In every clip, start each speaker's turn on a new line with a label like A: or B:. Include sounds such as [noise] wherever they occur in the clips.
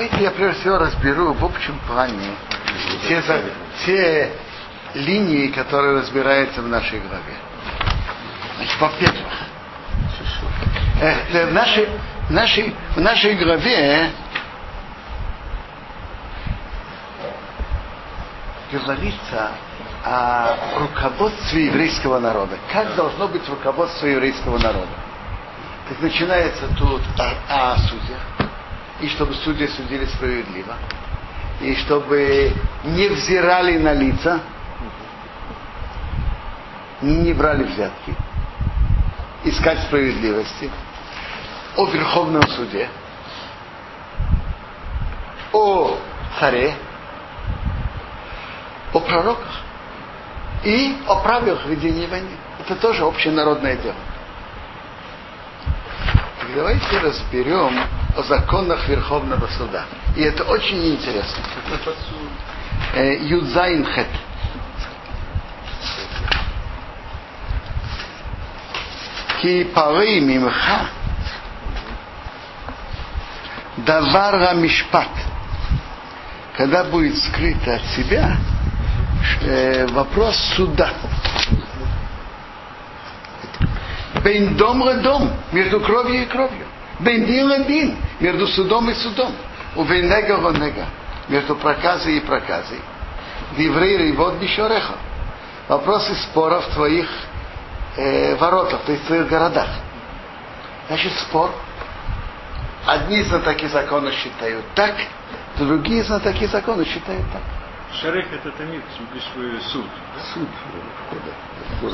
A: Давайте я прежде всего разберу в общем плане те, те линии, которые разбираются в нашей главе. Значит, во-первых, э, э, в, нашей, в, нашей, в нашей главе говорится о руководстве еврейского народа. Как должно быть руководство еврейского народа? Так начинается тут о, о судьях. И чтобы судьи судили справедливо. И чтобы не взирали на лица. Не брали взятки. Искать справедливости. О Верховном суде. О царе. О пророках. И о правилах ведения войны. Это тоже общенародное дело Так давайте разберем о законах Верховного суда. И это очень интересно. Э, Юдзайн Хет. כי פרי ממך דבר המשפט. Когда будет скрыто от себя э, вопрос суда. Бен дом дом между кровью и кровью. Бен дин дин между судом и судом. У венега вонега между проказой и проказой. Диврей вот бишореха. Вопросы споров в твоих э, воротах, то есть в твоих городах. Значит, спор. Одни знатоки закона считают так, другие знатоки закона считают так.
B: Шарех это тамид, суд.
A: Суд.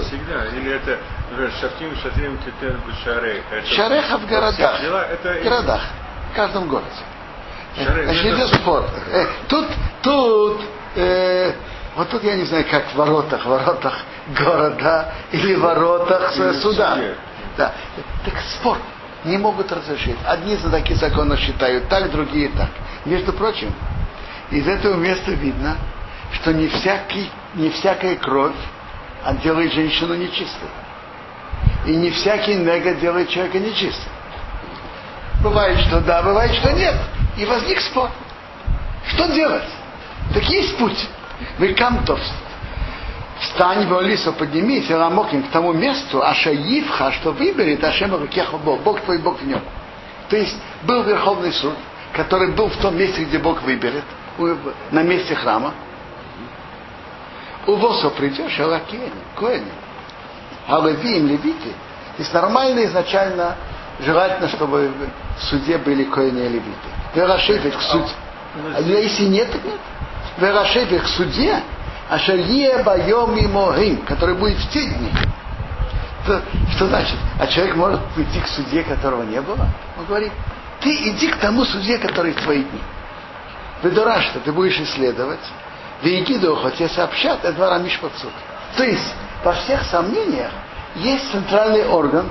B: Всегда. Или это например, шафтим, шатрим, тетер, шарех. Это
A: Шареха в городах.
B: дела, это
A: В городах. В каждом городе.
B: Шарех,
A: Значит, идет спор. Э, Тут, тут, э, вот тут я не знаю, как в воротах, воротах города или воротах
B: Или
A: э, суда. Да. Так спор. Не могут разрешить. Одни за такие законы считают так, другие так. Между прочим, из этого места видно, что не, всякий, не всякая кровь а делает женщину нечистой. И не всякий нега делает человека нечистым. Бывает, что да, бывает, что нет. И возник спор. Что делать? Так есть путь. Вы камтов. Встань, Валисо, поднимись, и ламоким к тому месту, аша Ивха, что выберет Ашем Рукеха Бог, Бог твой, Бог в нем. То есть был Верховный суд, который был в том месте, где Бог выберет, на месте храма. У Восо придешь, а Лакени, Коэни. А Левиим, Левиты. То есть нормально изначально желательно, чтобы в суде были Коэни и Левиты. Верашефит к суде. А если нет, так нет. Верашефит к суде, а шалье байом и могим, который будет в те дни. Что, что значит? А человек может идти к суде, которого не было? Он говорит, ты иди к тому суде, который в твои дни. Ведора, что ты будешь исследовать. Вегидохо тебе сообщат, это двора Мишпацук. То есть, во всех сомнениях, есть центральный орган,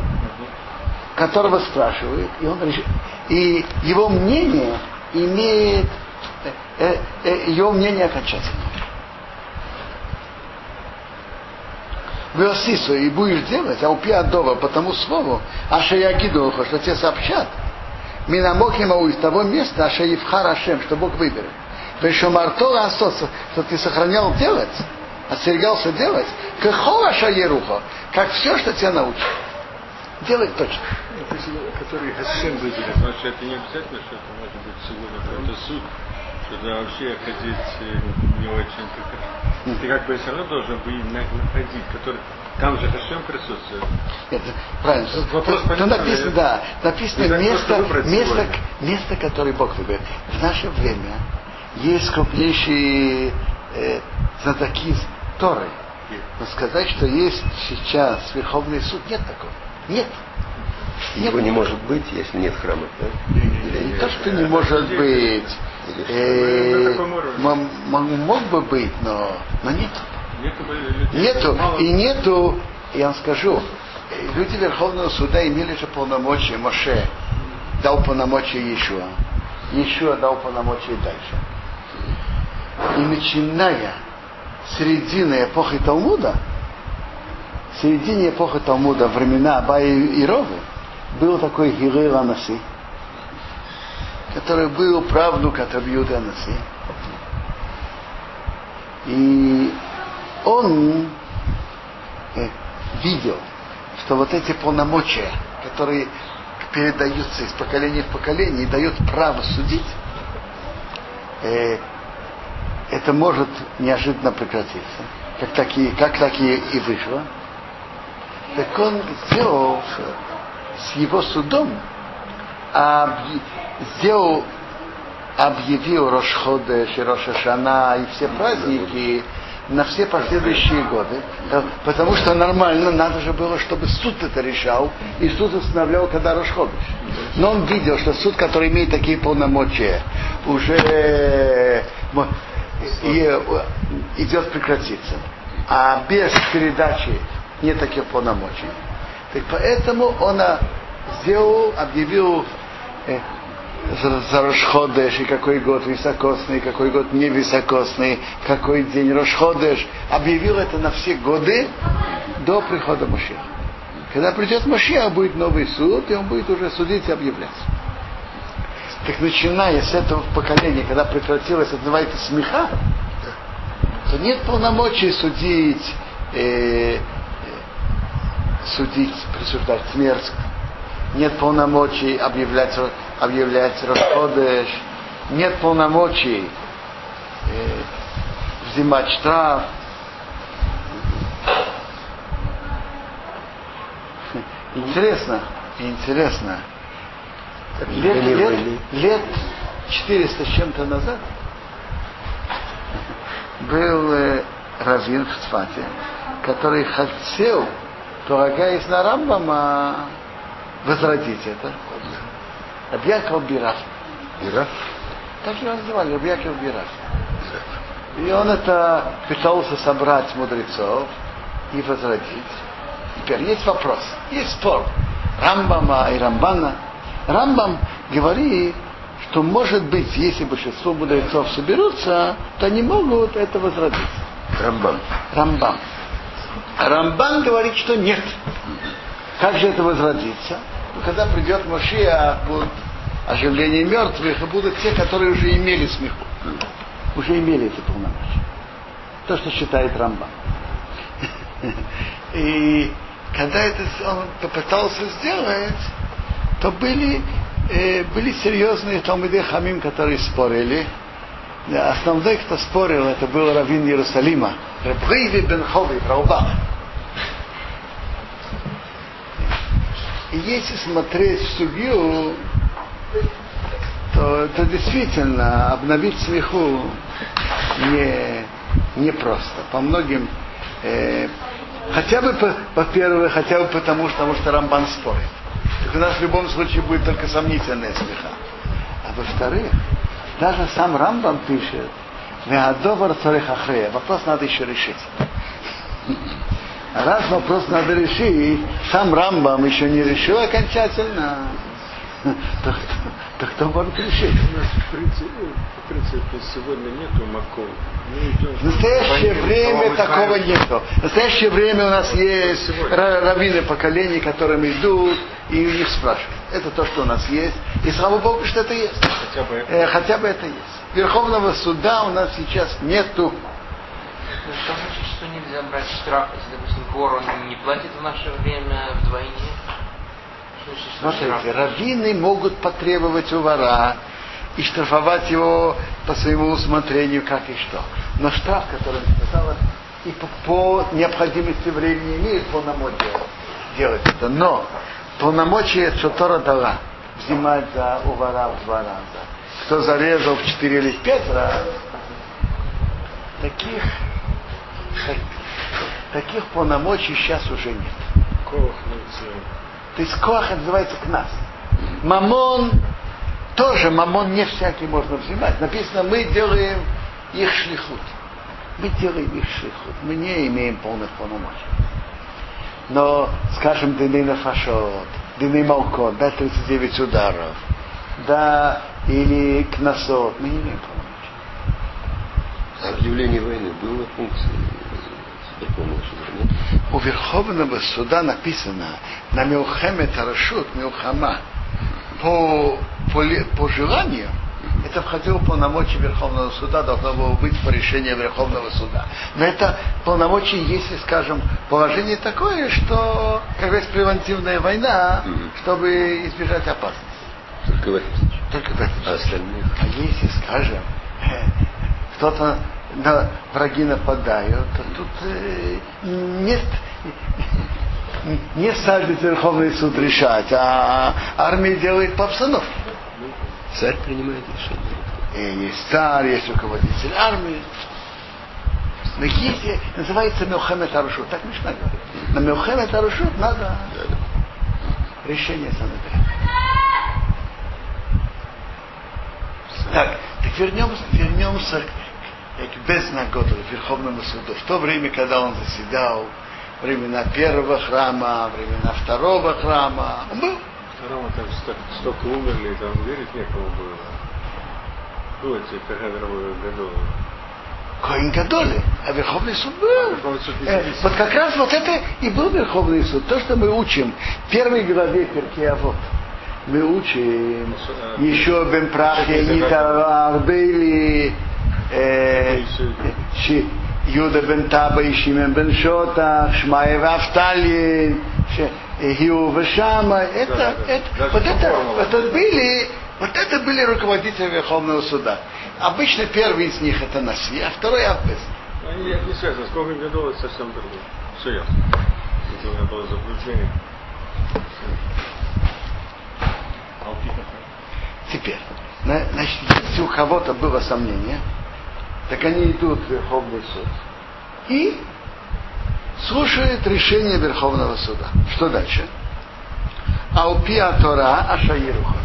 A: которого спрашивают, и, он решит, и его мнение имеет, э, э, его мнение окончательное. Веосису, и будешь делать, а упи адова по тому слову, аша я гидохо, что тебе сообщат, Минамокима из того места, аша Евхар Ашем, что Бог выберет. То есть, что ты сохранял делать, остерегался делать, как Холаша Ерухо, как все, что тебя научат. Делать точно.
B: который Хасем выделит, потому что это не обязательно, что это может быть сегодня какой-то суд, что вообще ходить э, не очень как Ты как бы все равно должен бы на- находить, который там же Хашем присутствует.
A: Это правильно.
B: Тут вопрос
A: Там
B: понятный,
A: написано,
B: я-
A: да, написано место, место,
B: сегодня.
A: место, которое Бог выберет. В наше время есть крупнейшие э, знатоки Торы. Но сказать, что есть сейчас Верховный суд, нет такого. Нет. Нет.
C: Его не может быть, если нет храма, да?
A: Не то, что не может быть. Э,
B: На таком уровне.
A: м- м- мог бы быть, но, но нет.
B: Нету
A: И нету, я вам скажу, люди Верховного суда имели же полномочия, Моше дал полномочия Иешуа. Иешуа дал полномочия дальше. И начиная середины эпохи Талмуда, в середине эпохи Талмуда, времена Абая и Ровы, был такой Гирей Ланаси, который был правнук от Абьюда Наси. И он э, видел, что вот эти полномочия, которые передаются из поколения в поколение и дают право судить, э, это может неожиданно прекратиться, как такие, как такие и вышло. Так он сделал с его судом, объ... сделал, объявил Рошходеш и Рошашана и все праздники на все последующие годы, потому что нормально надо же было, чтобы суд это решал, и суд устанавливал, когда расходишь. Но он видел, что суд, который имеет такие полномочия, уже идет прекратиться. А без передачи нет таких полномочий. Так поэтому он сделал, объявил за Рошходеш, и какой год високосный, какой год не какой день Рошходеш. Объявил это на все годы до прихода Машиха. Когда придет Машиах, будет новый суд, и он будет уже судить и объявлять. Так начиная с этого поколения, когда прекратилось, это называется смеха, то нет полномочий судить, э, судить, присуждать смерть. Нет полномочий объявлять объявлять Рашходеш, нет полномочий э, взимать штраф. Интересно, интересно. Лет, лет, лет 400 с чем-то назад был э, раввин в Цфате, который хотел, полагаясь на Рамбама, возродить это. Рабьяков Бирах.
C: Бирах?
A: Так его называли, Рабьяков Бирах. И он это пытался собрать мудрецов и возродить. Теперь есть вопрос, есть спор Рамбама и Рамбана. Рамбам говорит, что может быть, если большинство мудрецов соберутся, то они могут это возродить.
C: Рамбам.
A: Рамбам. Рамбан говорит, что нет. Как же это возродится? когда придет Машия, будут оживление мертвых, и будут те, которые уже имели смеху. Уже имели эти полномочия. То, что считает Рамбан. [laughs] И когда это он попытался сделать, то были, э, были серьезные Талмиды Хамим, которые спорили. Основной, кто спорил, это был раввин Иерусалима, Рабхейви бен Хови, Раубах. И если смотреть в судью, то, то действительно обновить смеху не, не просто. По многим, э, хотя бы, во-первых, хотя бы потому, что, потому что Рамбан спорит. У нас в любом случае будет только сомнительная смеха. А во-вторых, даже сам Рамбан пишет, Веадовар царехахрея. Вопрос надо еще решить. Раз вопрос надо решить, сам Рамбам еще не решил окончательно, то кто может решить?
B: У нас, в принципе, в принципе сегодня нету маков.
A: В настоящее время такого нету. В настоящее время у нас есть раввины поколений, которым идут и у них спрашивают. Это то, что у нас есть. И слава Богу, что это есть.
B: Хотя бы это.
A: Э, хотя бы это есть. Верховного суда у нас сейчас нету.
D: Ну, что значит, что нельзя брать штраф, если, допустим, вор он не платит в наше время вдвойне?
A: Смотрите, раввины могут потребовать у вора и штрафовать его по своему усмотрению, как и что. Но штраф, который сказала, и по, по необходимости времени имеет полномочия делать это. Но полномочия, что Тора дала, взимать за у вора в два раза. Кто зарезал в четыре или в пять раз, таких, так- таких полномочий сейчас уже нет. То есть коах это называется к. Мамон тоже мамон не всякий можно взимать. Написано, мы делаем их шлихут. Мы делаем их шлихут. Мы не имеем полных полномочий. Но, скажем, дыны на фашот, дыны малкот, да, 39 ударов, да, или кносот, мы не имеем полномочий.
C: А объявление войны было функцией?
A: У Верховного суда написано на Милхемет Рашут Милхама по по, по желанию, это входило в полномочия Верховного суда, должно было быть по решению Верховного суда. Но это полномочия, если, скажем, положение такое, что, как говорится, превентивная война, чтобы избежать опасности.
C: Только в этом.
A: Только в этом
C: А остальные?
A: а если, скажем, [laughs] кто-то на враги нападают, то тут э, нет, не ставит Верховный суд решать, а армия делает по обстановке.
C: Царь принимает решение.
A: И есть царь, есть руководитель армии. Но если называется Мелхамед Арушут, так Мишна говорит. На Мелхамед Арушут надо решение Санедрина. Так, так вернемся, вернемся к, к Безнагоду, Верховному суду. В то время, когда он заседал, времена первого храма, времена второго храма, он был.
B: Второму там столько, умерли, там верить некому было. Было те Кагадровые году.
A: Коин Гадоли, а Верховный суд был.
B: Верховный суд
A: Э, вот как раз вот это и был Верховный суд. То, что мы учим в первой главе Перке вот мы учим
B: э,
A: еще Бен Прахе,
B: это
A: Нита Бен Таба и Шимен бен Шота, Шмаев Автали, Гиу Вешама. Это,
B: да.
A: это,
B: Даже
A: вот это,
B: формулам.
A: это были, вот это были руководители Верховного суда. Обычно первый из них это Наси, а второй Авбез.
B: Они не связаны. Сколько годов это совсем другое. Все ясно. Это у меня было заблуждение.
A: Теперь, на- значит, если у кого-то было сомнение, так они идут в Верховный суд и слушают решение Верховного суда. Что дальше? Алпия Тора Ашаируха.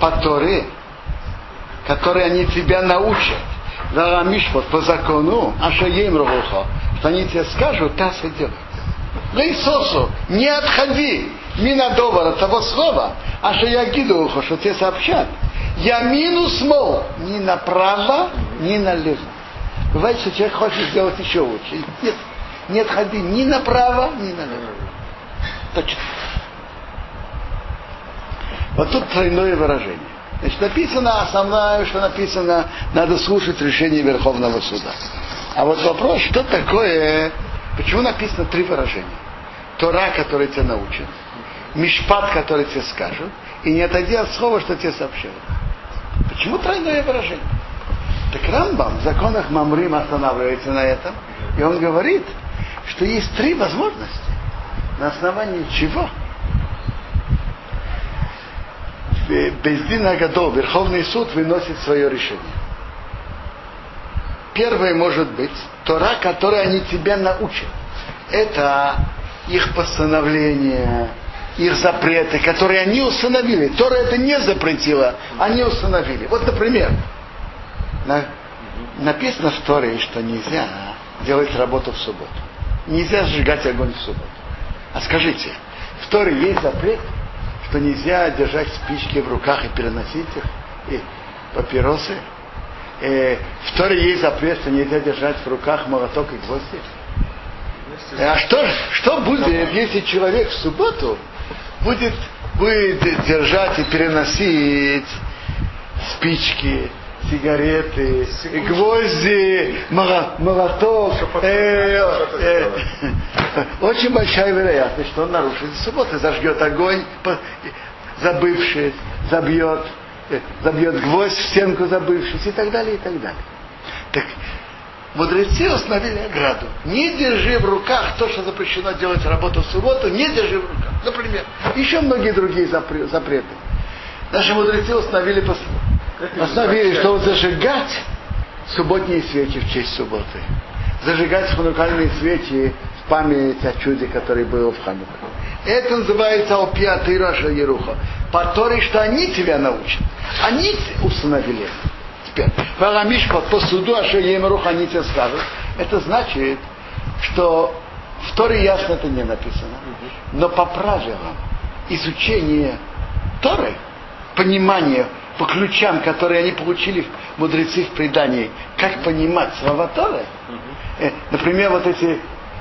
A: По Торе, которые они тебя научат, Зарамишпот по закону, Ашаем Рухо, что они тебе скажут, так и делай. Лейсосу, не отходи мина добра того слова, а что я гиду что тебе сообщат. Я минус мол, ни направо, ни налево. Бывает, что человек хочет сделать еще лучше. Нет, не отходи ни направо, ни налево. Точно. Вот тут тройное выражение. Значит, написано основное, что написано, надо слушать решение Верховного суда. А вот вопрос, что такое, почему написано три выражения? Тора, который тебя научит, Мишпат, который тебе скажут, и не отойди от слова, что тебе сообщают. Почему тройное выражение? Так Рамбам в законах Мамрим останавливается на этом, и он говорит, что есть три возможности, на основании чего Бездина Гадол, Верховный суд выносит свое решение. Первое может быть Тора, которой они тебя научат. Это их постановления, их запреты, которые они установили. Тора это не запретила, они установили. Вот, например, на- написано в Торе, что нельзя делать работу в субботу. Нельзя сжигать огонь в субботу. А скажите, в Торе есть запрет, что нельзя держать спички в руках и переносить их, и папиросы. Э, в Торе есть запрет, что нельзя держать в руках молоток и гвозди. Э, А что, что будет, если человек в субботу будет, будет держать и переносить спички, сигареты, гвозди, молоток? Э, э, очень большая вероятность, что он нарушит субботу, зажгет огонь, забывшись, забьет, э, забьет гвоздь в стенку забывшись и так далее, и так далее. Так мудрецы установили ограду. Не держи в руках то, что запрещено делать работу в субботу, не держи в руках. Например, еще многие другие запре- запреты. Наши мудрецы установили, установили что зажигать субботние свечи в честь субботы. Зажигать ханукальные свечи в память о чуде, которое было в Хануку. Это называется Алпия Тыраша Еруха. По Торе, что они тебя научат. Они установили. Теперь, Варамишпа по суду Аша Емерух они тебе скажут. Это значит, что в Торе ясно это не написано. Но по правилам изучения Торы, понимания по ключам, которые они получили мудрецы в предании, как понимать слова Торы, э, например, вот эти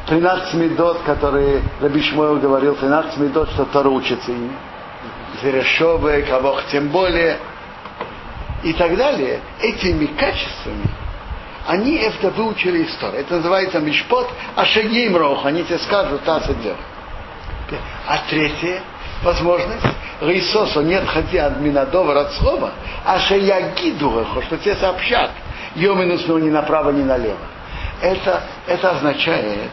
A: 13 медот, которые Раби Шмуэл говорил, 13 медот, что Тора учится ими. Зерешовы, Кавох тем более, и так далее, этими качествами они это выучили историю. Это называется Мишпот Ашагим Рох. Они тебе скажут, а делать. А третье, возможность, Рейсосу нет хотя от Минадова Рацхова, а Шаягиду что тебе сообщат, Йоминус ну ни направо, ни налево. Это, это означает,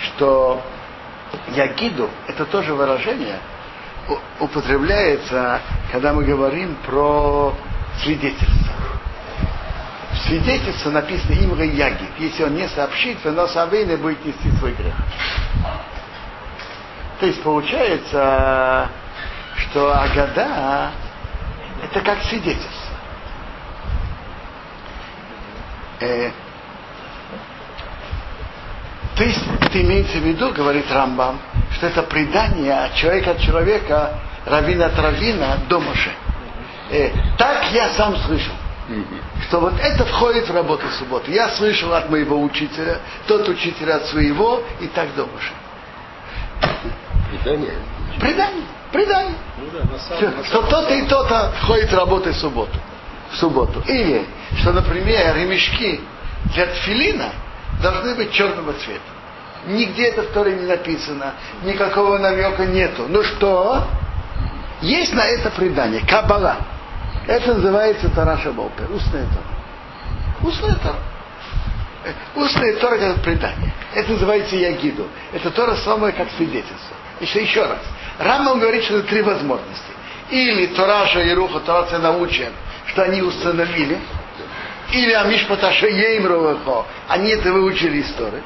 A: что Ягиду, это тоже выражение, употребляется, когда мы говорим про свидетельство. В свидетельстве написано имя Ягид. Если он не сообщит, то Авейна будет нести свой грех. То есть получается, что Агада это как свидетельство. Э, то есть это имеется в виду, говорит Рамбам, что это предание от человека от человека, равина от равина до Моше. Э, так я сам слышал. Что вот это входит в работу субботы. Я слышал от моего учителя, тот учитель от своего, и так до Моше.
C: Предание?
A: Предание. Предание.
B: Ну да, на самом, на
A: Что то-то и то-то ходит работать в субботу. В субботу. Или, что, например, ремешки для тфилина должны быть черного цвета. Нигде это в Торе не написано, никакого намека нету. Ну что? Есть на это предание. Кабала. Это называется Тараша Болпер. Устная Тора. Устная Тора. Э, Устная Тора это предание. Это называется Ягиду. Это Тора самое как свидетельство. Еще, еще раз. Рамбам говорит, что это три возможности. Или Тораша и Руха Тораца научен, что они установили, или Амишпаташа Еймровахо, они это выучили историю.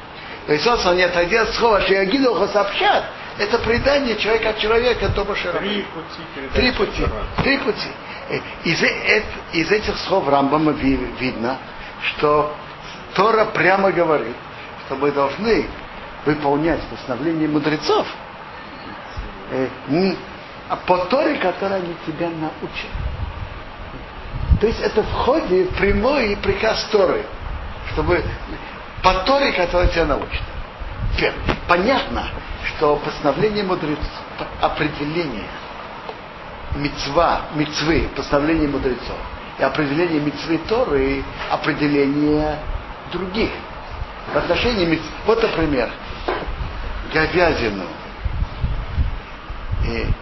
A: То есть он не отойдет от слова, что Ягидохо сообщат, это предание человека от человека, то
B: Три пути
A: Три пути. Три пути. Э, Из, э, из этих слов Рамбама видно, что Тора прямо говорит, что мы должны выполнять постановление мудрецов э, а по Торе, которой они тебя научат. То есть это входит в прямой приказ Торы, чтобы по Торе, которая тебя научит. Понятно, что постановление мудрецов, определение мецва, мецвы, постановление мудрецов, и определение мецвы Торы, определение других. В отношении мецв... Вот, например, говядину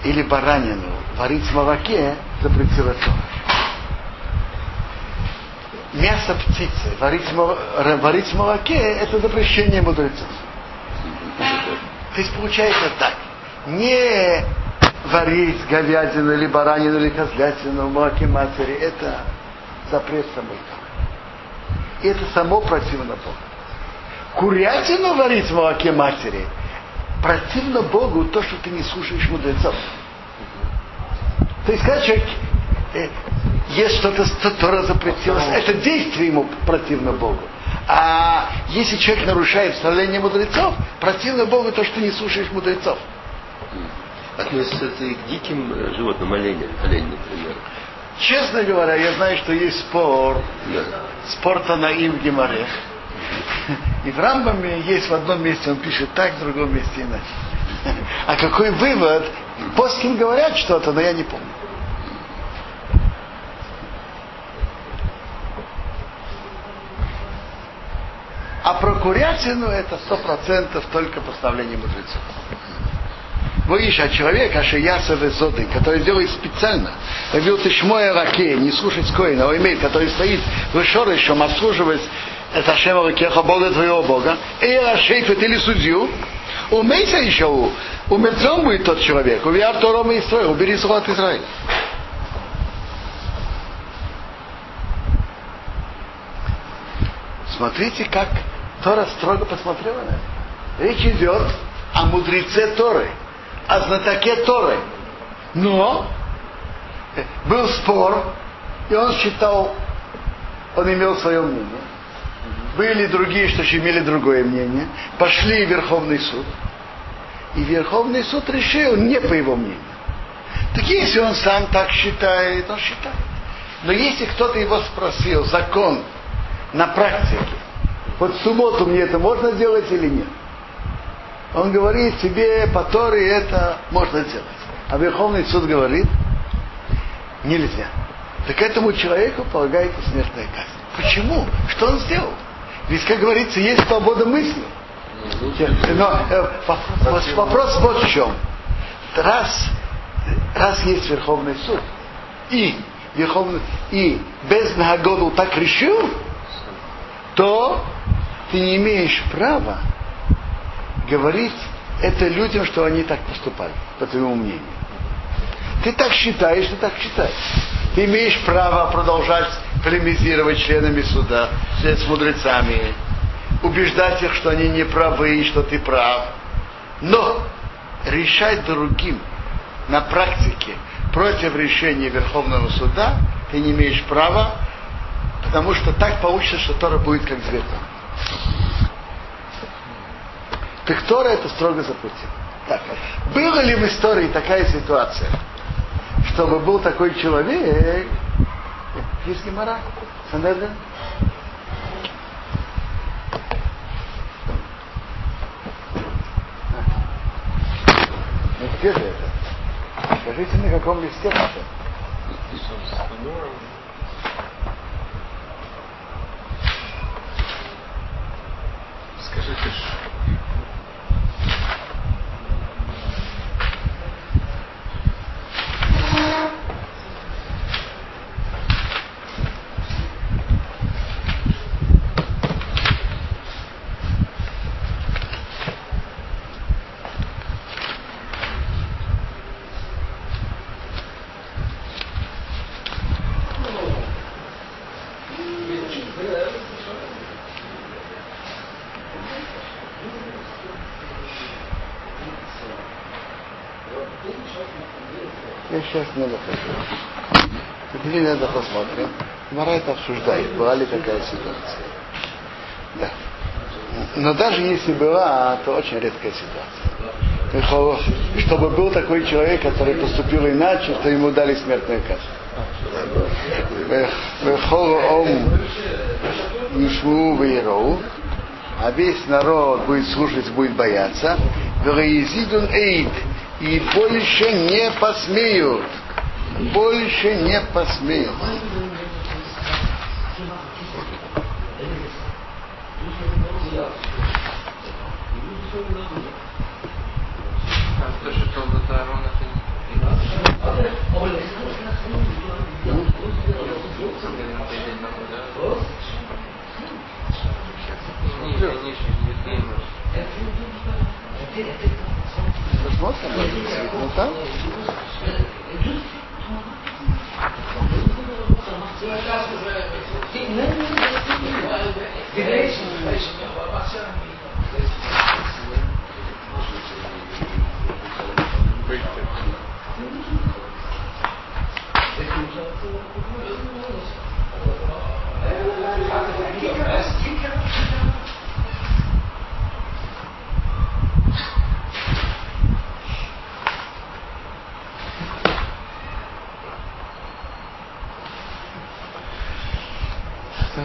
A: или баранину варить в молоке запретила Тора мясо птицы варить, варить в молоке, это запрещение мудрецов. То есть получается так. Не варить говядину или баранину или козлятину в молоке матери, это запрет самой И это само противно Богу. Курятину варить в молоке матери противно Богу то, что ты не слушаешь мудрецов. То есть, когда человек э, есть что-то, что Тора запретилось, это действие ему противно Богу. А если человек нарушает вставление мудрецов, противно Богу то, что не слушаешь мудрецов.
C: Относится это и к диким э, животным, олени, олень, например.
A: Честно говоря, я знаю, что есть спор,
C: Да.
A: спор на им в. И в Рамбаме есть в одном месте, он пишет так, в другом месте иначе. А какой вывод? После говорят что-то, но я не помню. А про курятину это сто процентов только поставление мудрецов. Вы ищете а человек, Ашиясов и Зоды, который делает специально, вывел ты шмоя раке, не слушать коина, а имеет, который стоит в шорышем, обслуживает это Шема Ракеха, Бога твоего Бога, и Рашейфет или судью, умейся еще, умертвен будет тот человек, увияр Тором и Израиль, убери зло от Израиля. Смотрите, как Тора строго посмотрела на это. Речь идет о мудреце Торы, о знатоке Торы. Но был спор, и он считал, он имел свое мнение. Были другие, что имели другое мнение. Пошли в Верховный суд. И Верховный суд решил не по его мнению. Так если он сам так считает, он считает. Но если кто-то его спросил, закон на практике, вот в субботу мне это можно делать или нет? Он говорит, тебе по Торе это можно делать. А Верховный суд говорит, нельзя. Так этому человеку полагается смертная казнь. Почему? Что он сделал? Ведь, как говорится, есть свобода мысли. Но э, вопрос, вот в чем. Раз, раз есть Верховный суд, и Верховный, и без Нагоду так решил, то ты не имеешь права говорить это людям, что они так поступали, по твоему мнению. Ты так считаешь, ты так считаешь. Имеешь право продолжать полемизировать членами суда, с мудрецами, убеждать их, что они не правы и что ты прав. Но решать другим на практике против решения Верховного суда ты не имеешь права, потому что так получится, что Тора будет как зверь. Так Тора это строго запретил. Так, была ли в истории такая ситуация, чтобы был такой человек, есть Гемора, Санедрин, Ну где же это? Скажите, на каком листе это?
B: Скажите,
A: Я сейчас не захожу. Теперь надо посмотрим. Мара это обсуждает, была ли такая ситуация. Да. Но даже если была, то очень редкая ситуация. Чтобы был такой человек, который поступил иначе, то ему дали смертную казнь. А весь народ будет слушать, будет бояться. эйд и больше не посмеют. Больше не посмеют.
D: То, что он до Аарон, это не Ниже, ниже, ниже.
A: Посмотрим, может быть, действительно так.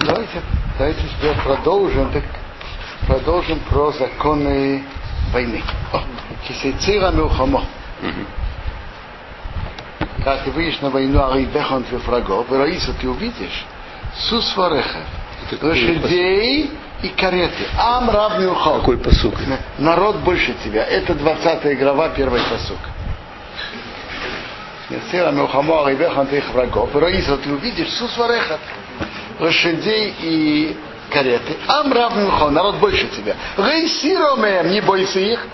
A: Давайте, давайте теперь продолжим, так продолжим про законы войны. Кисейцира Милхамо. Как ты выйдешь на войну, а бехон твоих врагов, и Раиса ты увидишь, сус вареха, лошадей и кареты. Ам равный ухал.
C: Какой посук?
A: Народ больше тебя. Это 20 глава, первый посук. Сила Милхамо, Арибехан твоих врагов. И Раиса ты увидишь, сус вареха лошадей и кареты. Ам равный народ больше тебя. Рейсиромем, не бойся их,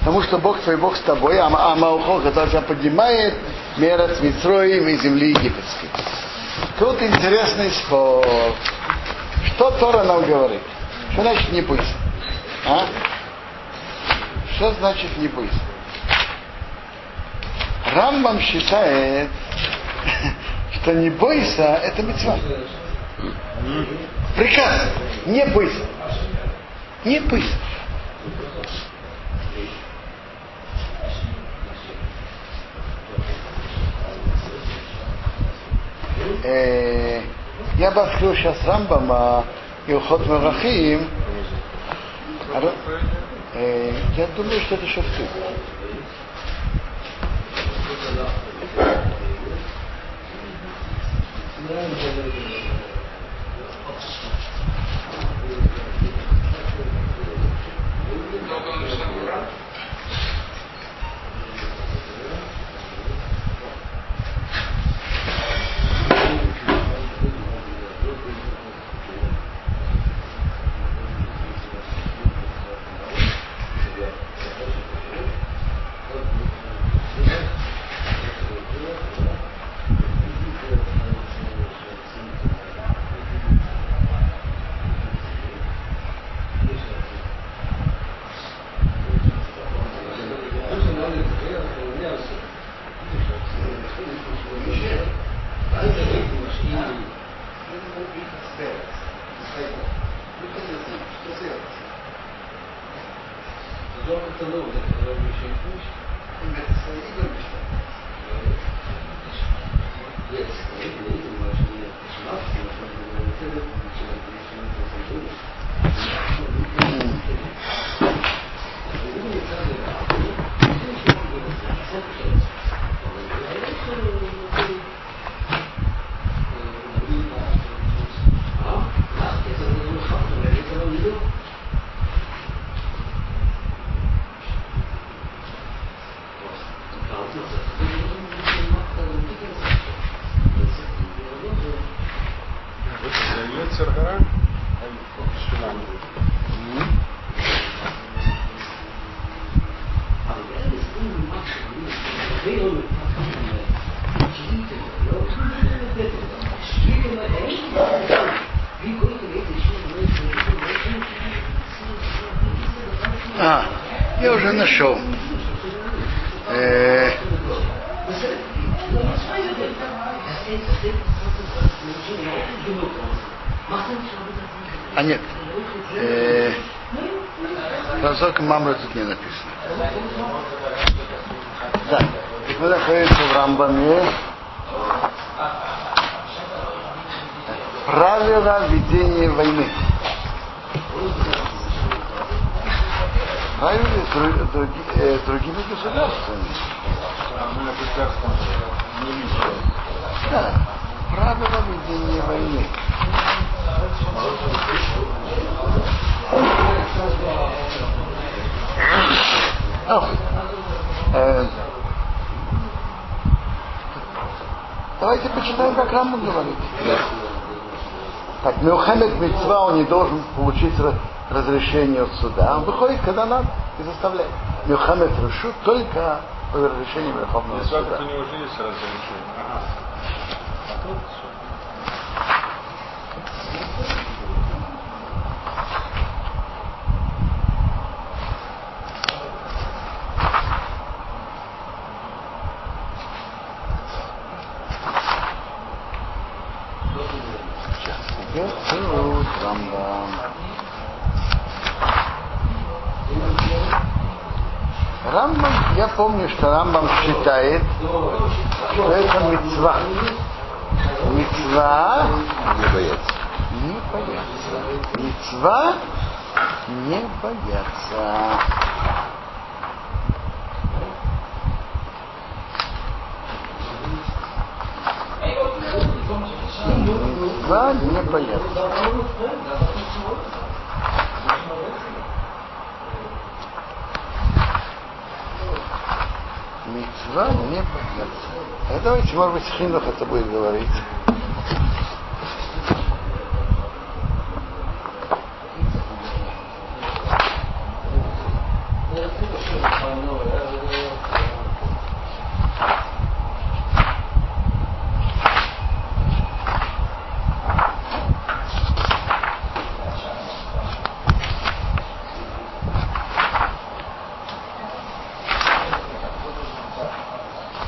A: потому что Бог твой Бог с тобой, а Маухо, который тебя поднимает, мера с Митроем и земли египетской. Тут интересный спор. Что Тора нам говорит? Что значит не бойся? А? Что значит не бойся? Рамбам считает, [laughs] что не бойся, это мецва. Приказ не быть. Не быть. Я бы открыл сейчас Рамбама и уход Марахим. Я думаю, что это
E: шуфты. Thank you. Нашел. Э, а нет. Э, Прозорка Мамра тут не написано. Да. Так мы находимся в Рамбаме. Правила ведения войны. Правила с дру- други- э, другими государствами. Да. Правила ведения войны. Э, Давайте почитаем, как Рамбам говорит. Так, Мюхаммед Мецва, он не должен получить разрешение от суда. Он выходит, когда надо, и заставляет. Мюхаммед решит только по разрешению Верховного
B: Если
E: суда.
B: у него уже есть разрешение. Ага. А тут всё.
E: Теперь тут Рамбам. Рамбам, я помню, что Рамбам считает, что это мецва. Мецва
C: Не бояться.
E: не бояться. Мецва не бояться. Мецва не бояться. Мецва не бояться. А давайте, может быть, Хинух это будет говорить.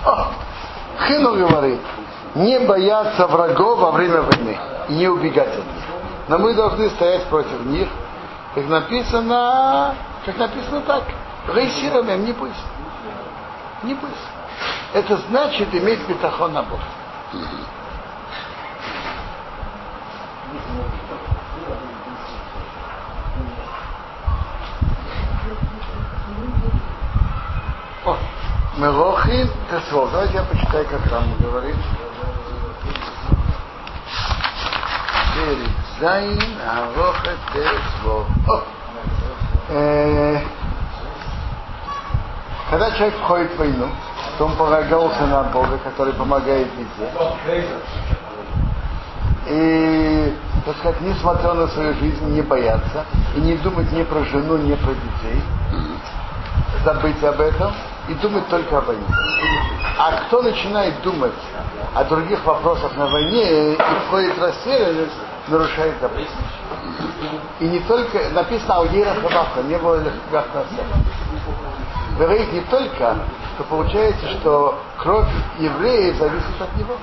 E: О, Хину говорит, не бояться врагов во время войны и не убегать от них. Но мы должны стоять против них, как написано, как написано так, рейсирами, не бойся. Не бойся. Это значит иметь бетахон на Бог. О, Мелохин Тесвол. Давайте я почитаю, как там говорит.
A: Перед Зайн Арохет Тесво. Э, Когда человек входит в войну, то он полагался на Бога, который помогает везде. И, так сказать, несмотря на свою жизнь, не бояться и не думать ни про жену, ни про детей, забыть об этом и думать только о войне. А кто начинает думать о других вопросах на войне и входит в растерянность, нарушает запрет. И не только, написано о Ерахабаха, не было легких Говорит не только, что получается, что кровь евреев зависит от него.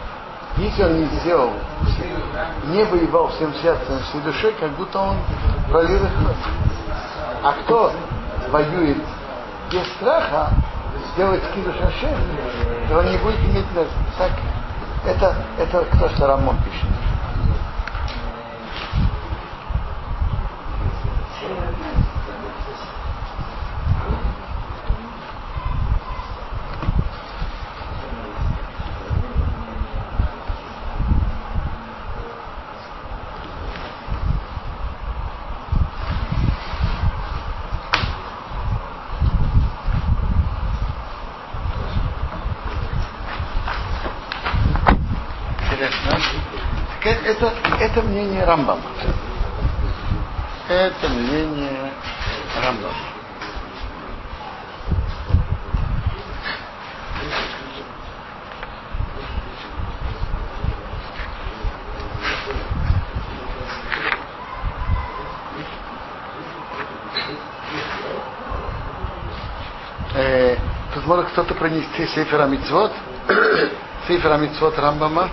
A: Если он не сделал, не воевал всем сердцем, всей душой, как будто он пролил их кровь. А кто воюет без страха, сделать кидуш Ашем, то он не будет иметь лезть. Так, это, это кто что Рамон пишет. Интересно. Так Это, это мнение Рамбама. Это мнение Рамбама. Э, тут может кто-то пронести Сейфер Амитцвот? [coughs] Сейфер Амитцвот Рамбама?